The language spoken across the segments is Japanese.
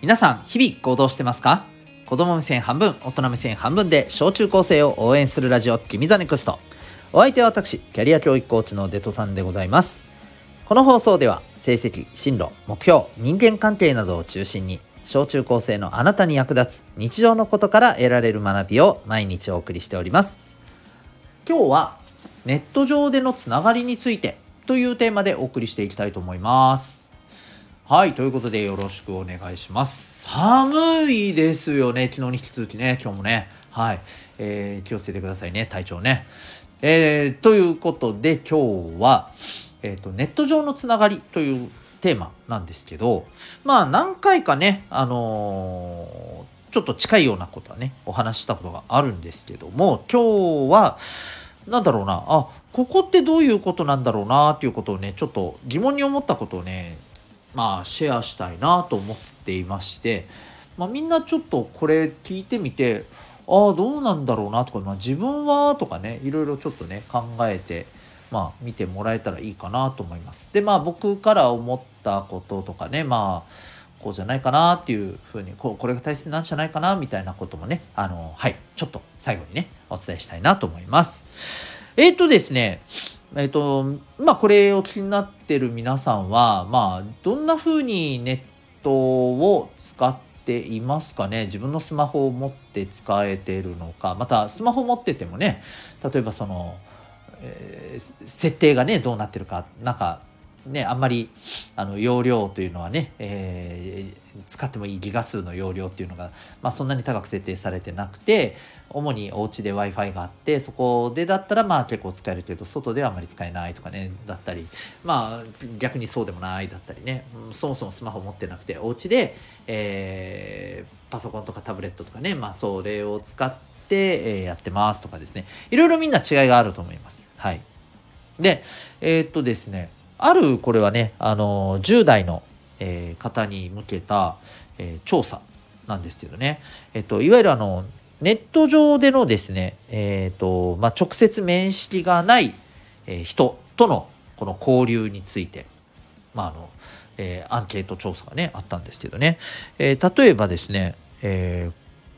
皆さん、日々行動してますか？子供目線半分、大人目線半分で小中高生を応援するラジオ、君 the NEXT。お相手は私、キャリア教育コーチのデトさんでございます。この放送では、成績、進路、目標、人間関係などを中心に、小中高生のあなたに役立つ日常のことから得られる学びを毎日お送りしております。今日は、ネット上でのつながりについてというテーマでお送りしていきたいと思います。はい、ということでよろしくお願いします。寒いですよね、昨日に引き続きね、今日もね。はい、えー、気をつけてくださいね、体調ね。えー、ということで今日は、えっ、ー、と、ネット上のつながりというテーマなんですけど、まあ何回かね、あのー、ちょっと近いようなことはね、お話ししたことがあるんですけども、今日は、なんだろうな、あ、ここってどういうことなんだろうなっていうことをね、ちょっと疑問に思ったことをね、まあ、シェアしたいなと思っていまして、まあ、みんなちょっとこれ聞いてみてああどうなんだろうなとか、まあ、自分はとかねいろいろちょっとね考えて、まあ、見てもらえたらいいかなと思います。でまあ僕から思ったこととかねまあこうじゃないかなっていうふうにこうこれが大切なんじゃないかなみたいなこともねあのはいちょっと最後にねお伝えしたいなと思います。えっ、ー、とですねえっと、まあこれを気になってる皆さんは、まあどんな風にネットを使っていますかね？自分のスマホを持って使えてるのか、またスマホ持っててもね、例えばその、えー、設定がね、どうなってるか、なんかね、あんまりあの容量というのはね、えー、使ってもいいギガ数の容量っていうのが、まあ、そんなに高く設定されてなくて主にお家で w i f i があってそこでだったらまあ結構使えるけど外ではあまり使えないとかねだったりまあ逆にそうでもないだったりね。そもそもスマホ持ってなくてお家で、えー、パソコンとかタブレットとかね、まあ、それを使って、えやってますとかですね。いろいろみんな違いがあると思います。はい、でえー、っとですねあるこれはね、あの、10代の、えー、方に向けた、えー、調査なんですけどね、えっと、いわゆるあの、ネット上でのですね、えっ、ー、と、まあ、直接面識がない、え人とのこの交流について、まあ、あの、えアンケート調査がね、あったんですけどね、え例えばですね、え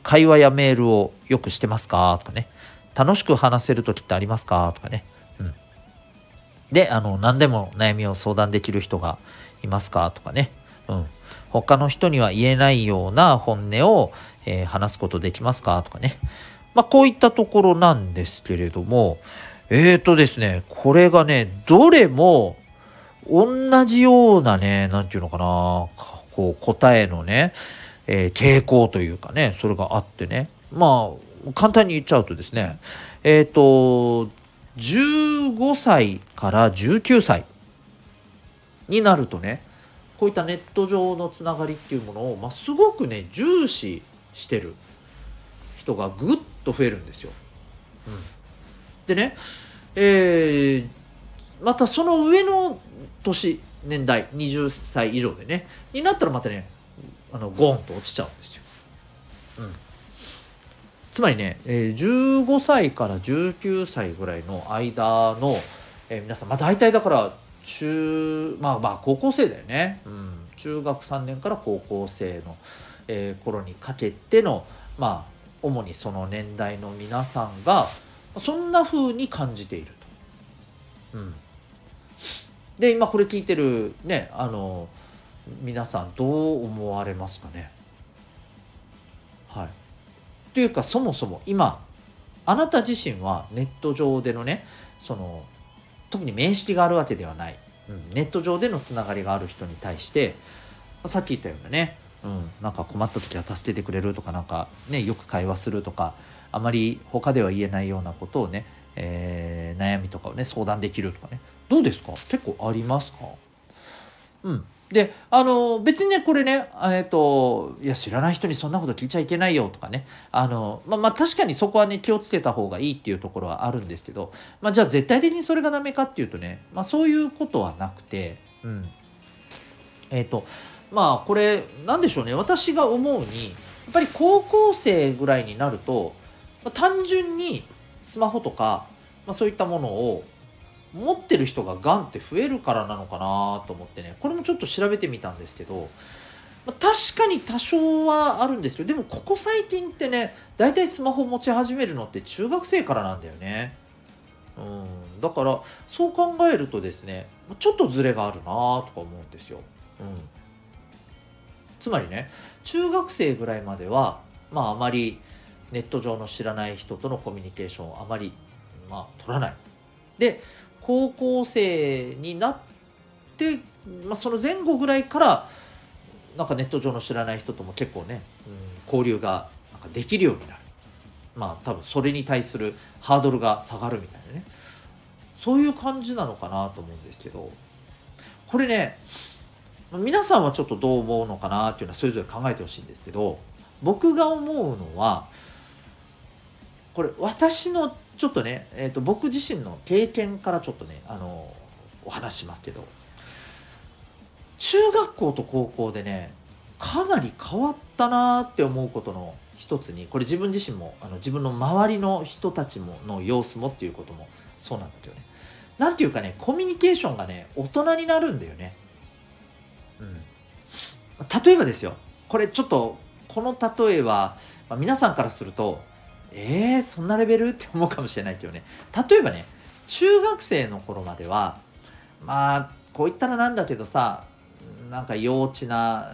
会話やメールをよくしてますかとかね、楽しく話せる時ってありますかとかね、うん。で、あの、何でも悩みを相談できる人がいますか？とかね。うん。他の人には言えないような本音を、えー、話すことできますか？とかね。まあ、こういったところなんですけれども、えーとですね、これがね、どれも同じようなね、なんていうのかな、こう答えのね、えー、傾向というかね、それがあってね。まあ、簡単に言っちゃうとですね、えっ、ー、と、15歳から19歳になるとねこういったネット上のつながりっていうものを、まあ、すごくね重視してる人がぐっと増えるんですよ。うん、でね、えー、またその上の年年代20歳以上でねになったらまたねあのゴンと落ちちゃうんですよ。うんつまりね、えー、15歳から19歳ぐらいの間の、えー、皆さん、まあ大体だから中、まあまあ高校生だよね。うん。中学3年から高校生の、えー、頃にかけての、まあ、主にその年代の皆さんが、そんな風に感じていると。うん。で、今これ聞いてるね、あの、皆さんどう思われますかね。はい。というかそもそも今あなた自身はネット上でのねその特に面識があるわけではない、うん、ネット上でのつながりがある人に対してさっき言ったようなね、うん、なんか困った時は助けてくれるとかなんかねよく会話するとかあまり他では言えないようなことをね、えー、悩みとかをね相談できるとかね。どうですか？結構ありますか？うんであの別にねこれねえっ、といや知らない人にそんなこと聞いちゃいけないよとかね。あのまあまあ確かにそこはね気をつけた方がいいっていうところはあるんですけど、まあ、じゃあ絶対的にそれがダメかっていうとね、まあ、そういうことはなくて、うん、えっ、ー、とまあこれ何でしょうね。私が思うにやっぱり高校生ぐらいになると、まあ、単純にスマホとか、まあ、そういったものを持ってる人ががんって増えるからなのかなと思ってねこれもちょっと調べてみたんですけど、確かに多少はあるんですけどでもここ最近ってね大体スマホ持ち始めるのって中学生からなんだよね。うん、だからそう考えるとですねちょっとズレがあるなとか思うんですよ。うん、つまりね中学生ぐらいまではまああまりネット上の知らない人とのコミュニケーションをあまり、まあ、取らない。で高校生になって、まあ、その前後ぐらいからなんかネット上の知らない人とも結構ね、うん、交流がなんかできるようになる。まあ多分それに対するハードルが下がるみたいなね。そういう感じなのかなと思うんですけど、これね、皆さんはちょっとどう思うのかなっていうのはそれぞれ考えてほしいんですけど、僕が思うのは、これ私のちょっとね、えーと、僕自身の経験からちょっとね、あのお話しますけど、中学校と高校でねかなり変わったなって思うことの一つにこれ自分自身もあの自分の周りの人たちもの様子もっていうこともそうなんだけどね。なんていうかねコミュニケーションがね大人になるんだよね。うん。例えばですよこれちょっとこの例えは、まあ、皆さんからするとえー、そんなレベル？って思うかもしれないけどね。例えばね中学生の頃まではまあこう言ったらなんだけどさなんか幼稚な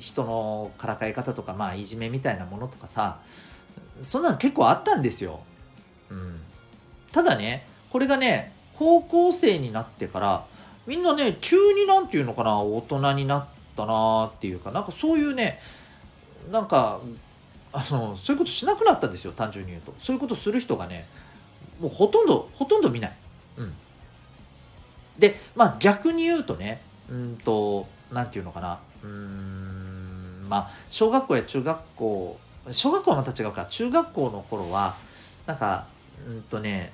人のからかい方とかまあいじめみたいなものとかさそんなの結構あったんですよ。うん、ただねこれがね高校生になってからみんなね急になんていうのかな大人になったなっていうかなんかそういうねなんかあのそういうことしなくなったんですよ単純に言うと。そういうことする人がねもうほとんどほとんど見ない。うん、でまあ逆に言うとねうんと何て言うのかな。うーんまあ小学校や中学校小学校はまた違うか。中学校の頃はなんかうんとね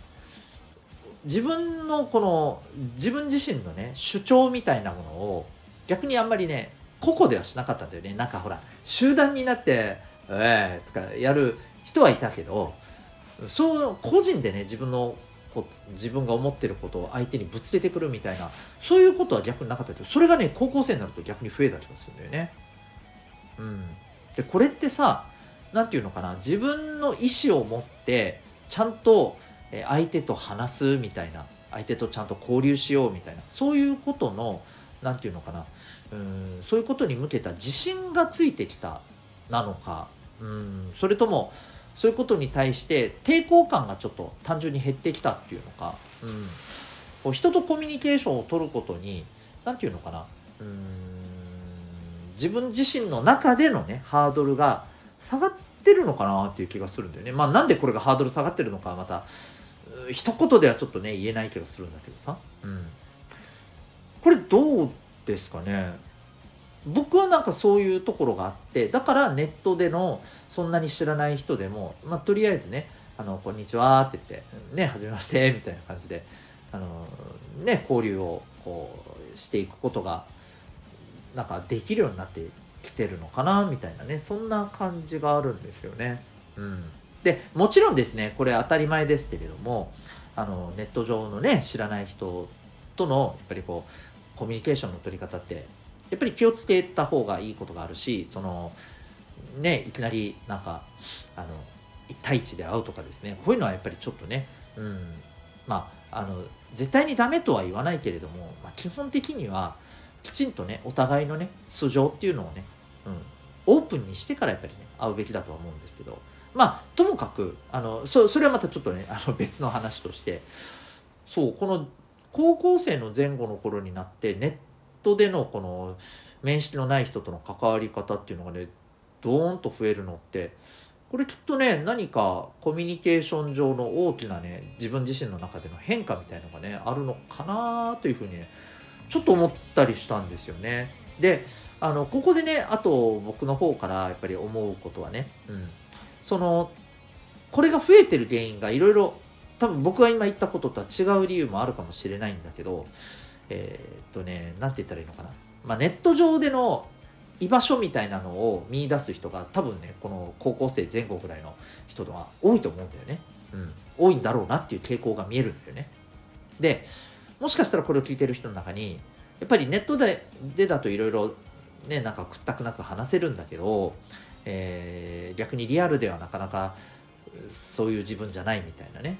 自分のこの自分自身のね主張みたいなものを逆にあんまりね個々ではしなかったんだよね。なんかほら集団になって「ええー」とかやる人はいたけどそう個人でね自分の自分が思ってることを相手にぶつけてくるみたいなそういうことは逆になかったけどそれがね高校生になると逆に増えた気がするんだよね。うん、でこれってさ何て言うのかな自分の意思を持ってちゃんと相手と話すみたいな相手とちゃんと交流しようみたいなそういうことの何て言うのかなうんそういうことに向けた自信がついてきたなのかうん。それともそういうことに対して抵抗感がちょっと単純に減ってきたっていうのか、うん、こう人とコミュニケーションを取ることに何て言うのかな。うん。自分自身の中でのねハードルが下がってるのかなっていう気がするんだよね。まあなんでこれがハードル下がってるのかまた一言ではちょっとね言えない気がするんだけどさ、うん、これどうですかね。僕はなんかそういうところがあってだからネットでのそんなに知らない人でも、まあ、とりあえずね「あのこんにちは」って言って「ねはじめまして」みたいな感じであの、ね、交流をこうしていくことがなんかできるようになってきてるのかなみたいなねそんな感じがあるんですよね。うん、でもちろんですねこれ当たり前ですけれどもあのネット上のね知らない人とのやっぱりこうコミュニケーションの取り方ってやっぱり気をつけた方がいいことがあるしそのねいきなりなんかあの1対1で会うとかですね。こういうのはやっぱりちょっとね、うん、まああの絶対にダメとは言わないけれども、まあ、基本的にはきちんとねお互いのね素性っていうのをね、うん、オープンにしてからやっぱりね会うべきだとは思うんですけど。まあともかくあのそそれはまたちょっとねあの別の話として。そうこの高校生の前後の頃になってネットでのこの面識のない人との関わり方っていうのがねドーンと増えるのってこれきっとね何かコミュニケーション上の大きなね自分自身の中での変化みたいのがねあるのかなというふうにねちょっと思ったりしたんですよね。であのここでねあと僕の方からやっぱり思うことはね、うん、そのこれが増えてる原因がいろいろ多分僕が今言ったこととは違う理由もあるかもしれないんだけどえー、っとね、なんて言ったらいいのかな。まあ、ネット上での居場所みたいなのを見出す人が多分ね、この高校生前後ぐらいの人とは多いと思うんだよね。うん。多いんだろうなっていう傾向が見えるんだよね。で、もしかしたらこれを聞いてる人の中に、やっぱりネットででだといろいろねなんか屈託なく話せるんだけど、えー、逆にリアルではなかなかそういう自分じゃないみたいなね、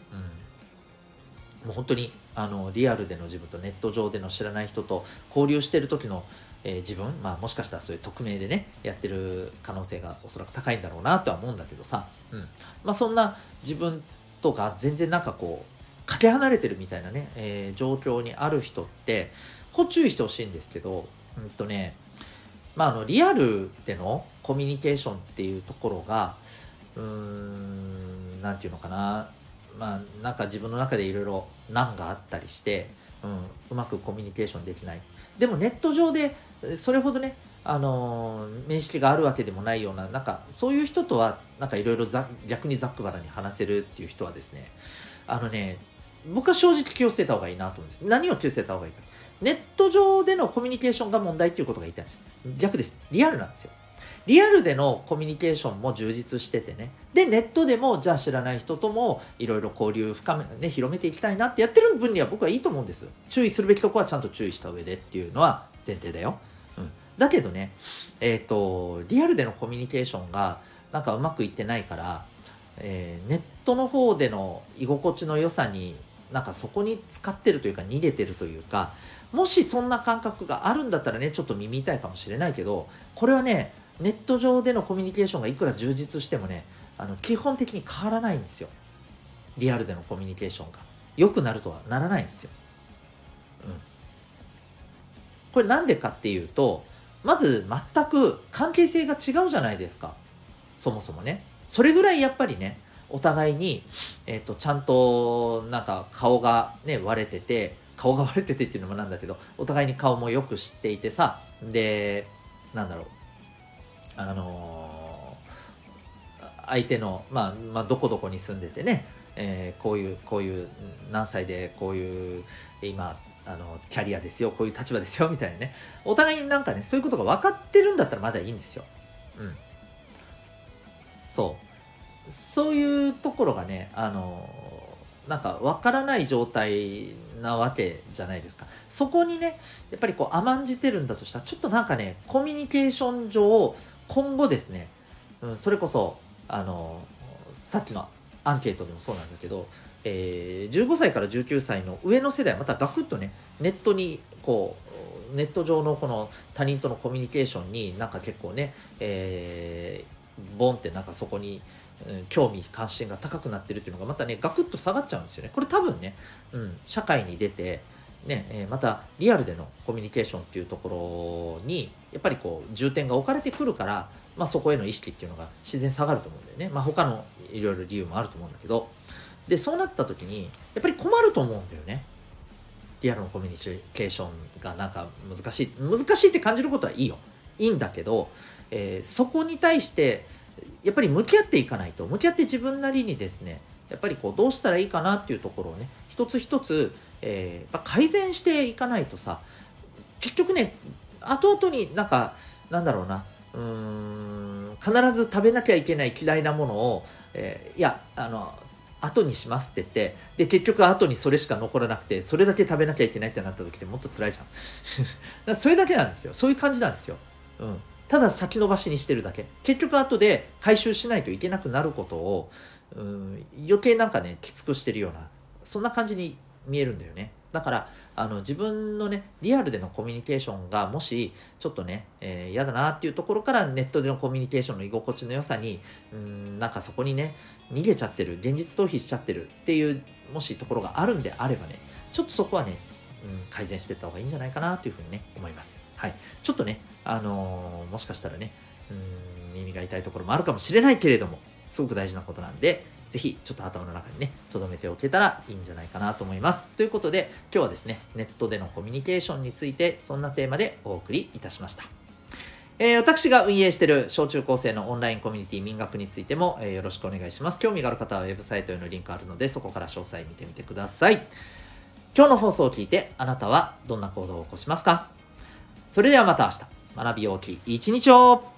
うん、もう本当にあのリアルでの自分とネット上での知らない人と交流してる時の、えー、自分、まあ、もしかしたらそういう匿名でねやってる可能性がおそらく高いんだろうなとは思うんだけどさ、うん。まあ、そんな自分とか全然なんかこうかけ離れてるみたいなね、えー、状況にある人ってこう注意してほしいんですけどうんとねまああのリアルでのコミュニケーションっていうところがうーん何て言うのかな。まあなんか自分の中でいろいろ難があったりして、うん、うまくコミュニケーションできない。でもネット上でそれほどねあの面識があるわけでもないようななんかそういう人とはなんかいろいろ逆にざっくばらに話せるっていう人はですねあのね僕は正直気をつけた方がいいなと思うんです。何を気をつけた方がいいか。ネット上でのコミュニケーションが問題っていうことが言いたいんです。逆です。リアルなんですよ。リアルでのコミュニケーションも充実しててね。で、ネットでも、じゃあ知らない人ともいろいろ交流深め、ね、広めていきたいなってやってる分には僕はいいと思うんです。注意するべきとこはちゃんと注意した上でっていうのは前提だよ。うん。だけどね、えっ、ー、と、リアルでのコミュニケーションがなんかうまくいってないから、えー、ネットの方での居心地の良さになんかそこに使ってるというか逃げてるというかもしそんな感覚があるんだったらねちょっと耳痛いかもしれないけどこれはねネット上でのコミュニケーションがいくら充実してもねあの基本的に変わらないんですよ。リアルでのコミュニケーションが。良くなるとはならないんですよ、うん、これなんでかっていうとまず全く関係性が違うじゃないですか。そもそもね。それぐらいやっぱりねお互いに、えーと、とちゃんとなんか顔がね割れてて顔が割れててっていうのもなんだけどお互いに顔もよく知っていてさ。でなんだろう。あの、相手の、まあ、まあ、どこどこに住んでてね、えー、こういう、こういう、何歳で、こういう、今、あの、キャリアですよ、こういう立場ですよ、みたいなね。お互いになんかね、そういうことが分かってるんだったらまだいいんですよ。うん。そう。そういうところがね、あのなんか分からない状態なわけじゃないですか。そこにね、やっぱりこう甘んじてるんだとしたら、ちょっとなんかね、コミュニケーション上、今後ですね、うん、それこそあのさっきのアンケートでもそうなんだけど、えー、15歳から19歳の上の世代またガクッとねネットにこうネット上のこの他人とのコミュニケーションになんか結構ね、えー、ボンってなんかそこに、うん、興味関心が高くなってるっていうのがまたねガクッと下がっちゃうんですよね。これ多分ね、うん、社会に出てねえまたリアルでのコミュニケーションっていうところにやっぱりこう重点が置かれてくるから、まあ、そこへの意識っていうのが自然下がると思うんだよね、まあ、他のいろいろ理由もあると思うんだけど。でそうなった時にやっぱり困ると思うんだよね。リアルのコミュニケーションがなんか難しい。難しいって感じることはいいよ。いいんだけど、えー、そこに対してやっぱり向き合っていかないと向き合って自分なりにですねやっぱりこうどうしたらいいかなっていうところをね一つ一つ、えー、改善していかないとさ結局ね後々になんかなんだろうなうーん必ず食べなきゃいけない嫌いなものを、えー、いやあの後にしますって言ってで結局後にそれしか残らなくてそれだけ食べなきゃいけないってなった時ってもっと辛いじゃん。それだけなんですよ。そういう感じなんですよ、うん、ただ先延ばしにしてるだけ。結局後で回収しないといけなくなることをうん余計なんかねきつくしてるようなそんな感じに見えるんだよね。だからあの自分のねリアルでのコミュニケーションがもしちょっとね、えー、嫌だなっていうところからネットでのコミュニケーションの居心地の良さにうんなんかそこにね逃げちゃってる現実逃避しちゃってるっていうもしところがあるんであればねちょっとそこはね、うん、改善していった方がいいんじゃないかなというふうにね思います。はい。ちょっとねあのー、もしかしたらねうん耳が痛いところもあるかもしれないけれどもすごく大事なことなんでぜひちょっと頭の中にね、留めておけたらいいんじゃないかなと思います。ということで、今日はですね、ネットでのコミュニケーションについて、そんなテーマでお送りいたしました。えー、私が運営している小中高生のオンラインコミュニティ民学についても、えー、よろしくお願いします。興味がある方はウェブサイトへのリンクあるので、そこから詳細見てみてください。今日の放送を聞いて、あなたはどんな行動を起こしますか？それではまた明日、学び大きい一日を。